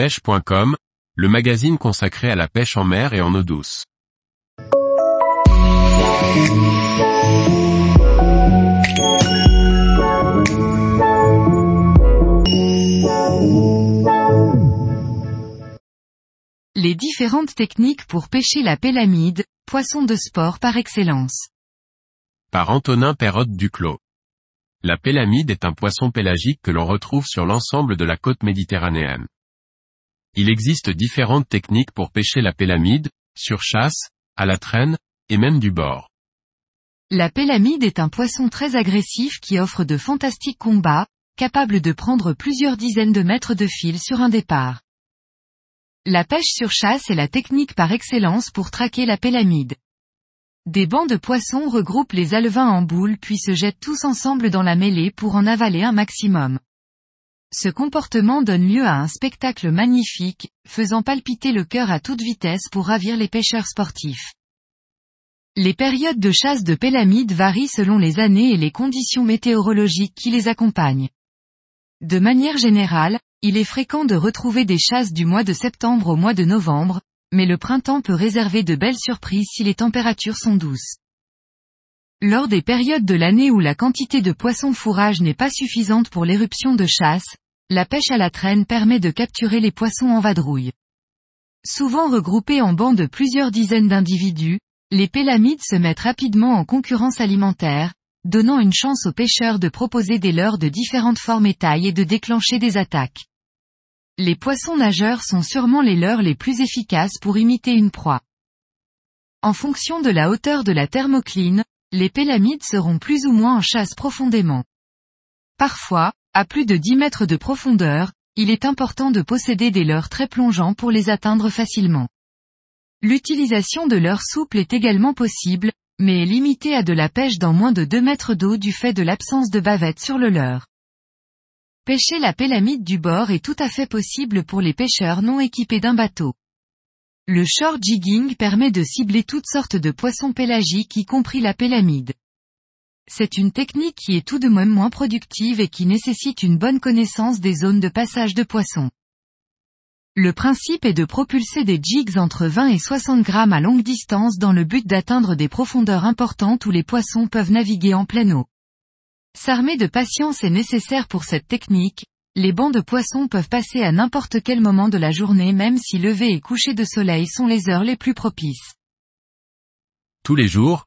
pêche.com, le magazine consacré à la pêche en mer et en eau douce. Les différentes techniques pour pêcher la pélamide, poisson de sport par excellence. Par Antonin Perrotte Duclos. La pélamide est un poisson pélagique que l'on retrouve sur l'ensemble de la côte méditerranéenne. Il existe différentes techniques pour pêcher la pélamide, sur chasse, à la traîne, et même du bord. La pélamide est un poisson très agressif qui offre de fantastiques combats, capable de prendre plusieurs dizaines de mètres de fil sur un départ. La pêche sur chasse est la technique par excellence pour traquer la pélamide. Des bancs de poissons regroupent les alevins en boule puis se jettent tous ensemble dans la mêlée pour en avaler un maximum. Ce comportement donne lieu à un spectacle magnifique, faisant palpiter le cœur à toute vitesse pour ravir les pêcheurs sportifs. Les périodes de chasse de pélamide varient selon les années et les conditions météorologiques qui les accompagnent. De manière générale, il est fréquent de retrouver des chasses du mois de septembre au mois de novembre, mais le printemps peut réserver de belles surprises si les températures sont douces. Lors des périodes de l'année où la quantité de poissons fourrage n'est pas suffisante pour l'éruption de chasse, la pêche à la traîne permet de capturer les poissons en vadrouille. Souvent regroupés en bancs de plusieurs dizaines d'individus, les pélamides se mettent rapidement en concurrence alimentaire, donnant une chance aux pêcheurs de proposer des leurres de différentes formes et tailles et de déclencher des attaques. Les poissons nageurs sont sûrement les leurres les plus efficaces pour imiter une proie. En fonction de la hauteur de la thermocline, les pélamides seront plus ou moins en chasse profondément. Parfois, à plus de 10 mètres de profondeur, il est important de posséder des leurres très plongeants pour les atteindre facilement. L'utilisation de leurres souples est également possible, mais est limitée à de la pêche dans moins de 2 mètres d'eau du fait de l'absence de bavette sur le leurre. Pêcher la pélamide du bord est tout à fait possible pour les pêcheurs non équipés d'un bateau. Le short jigging permet de cibler toutes sortes de poissons pélagiques y compris la pélamide. C'est une technique qui est tout de même moins productive et qui nécessite une bonne connaissance des zones de passage de poissons. Le principe est de propulser des jigs entre 20 et 60 grammes à longue distance dans le but d'atteindre des profondeurs importantes où les poissons peuvent naviguer en pleine eau. S'armer de patience est nécessaire pour cette technique, les bancs de poissons peuvent passer à n'importe quel moment de la journée même si lever et coucher de soleil sont les heures les plus propices. Tous les jours,